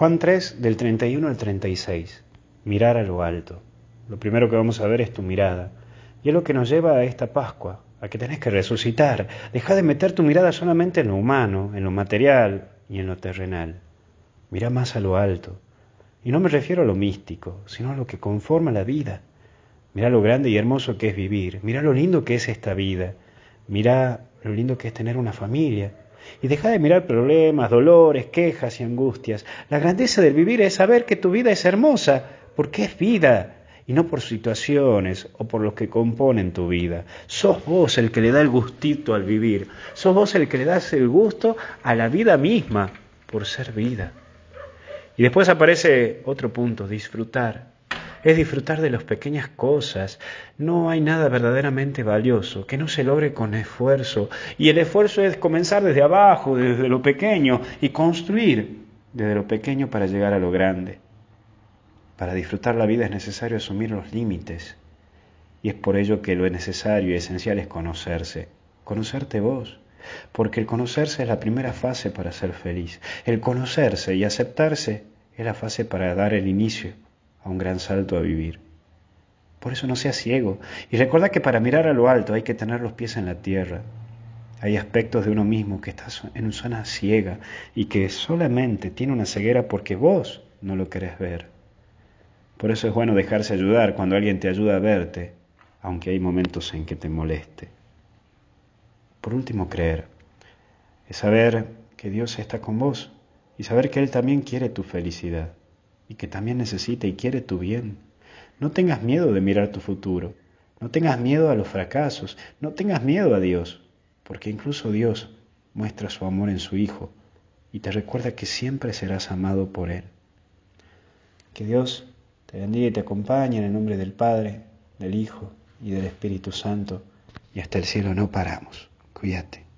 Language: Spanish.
Juan 3, del 31 al 36. Mirar a lo alto. Lo primero que vamos a ver es tu mirada. Y es lo que nos lleva a esta Pascua, a que tenés que resucitar. Deja de meter tu mirada solamente en lo humano, en lo material y en lo terrenal. Mira más a lo alto. Y no me refiero a lo místico, sino a lo que conforma la vida. Mira lo grande y hermoso que es vivir. Mira lo lindo que es esta vida. Mira lo lindo que es tener una familia. Y deja de mirar problemas, dolores, quejas y angustias. La grandeza del vivir es saber que tu vida es hermosa, porque es vida, y no por situaciones o por los que componen tu vida. Sos vos el que le da el gustito al vivir. Sos vos el que le das el gusto a la vida misma por ser vida. Y después aparece otro punto, disfrutar. Es disfrutar de las pequeñas cosas. No hay nada verdaderamente valioso que no se logre con esfuerzo. Y el esfuerzo es comenzar desde abajo, desde lo pequeño, y construir desde lo pequeño para llegar a lo grande. Para disfrutar la vida es necesario asumir los límites. Y es por ello que lo necesario y esencial es conocerse. Conocerte vos. Porque el conocerse es la primera fase para ser feliz. El conocerse y aceptarse es la fase para dar el inicio a un gran salto a vivir. Por eso no seas ciego. Y recuerda que para mirar a lo alto hay que tener los pies en la tierra. Hay aspectos de uno mismo que está en una zona ciega y que solamente tiene una ceguera porque vos no lo querés ver. Por eso es bueno dejarse ayudar cuando alguien te ayuda a verte, aunque hay momentos en que te moleste. Por último, creer. Es saber que Dios está con vos y saber que Él también quiere tu felicidad y que también necesita y quiere tu bien. No tengas miedo de mirar tu futuro, no tengas miedo a los fracasos, no tengas miedo a Dios, porque incluso Dios muestra su amor en su Hijo y te recuerda que siempre serás amado por Él. Que Dios te bendiga y te acompañe en el nombre del Padre, del Hijo y del Espíritu Santo. Y hasta el cielo no paramos. Cuídate.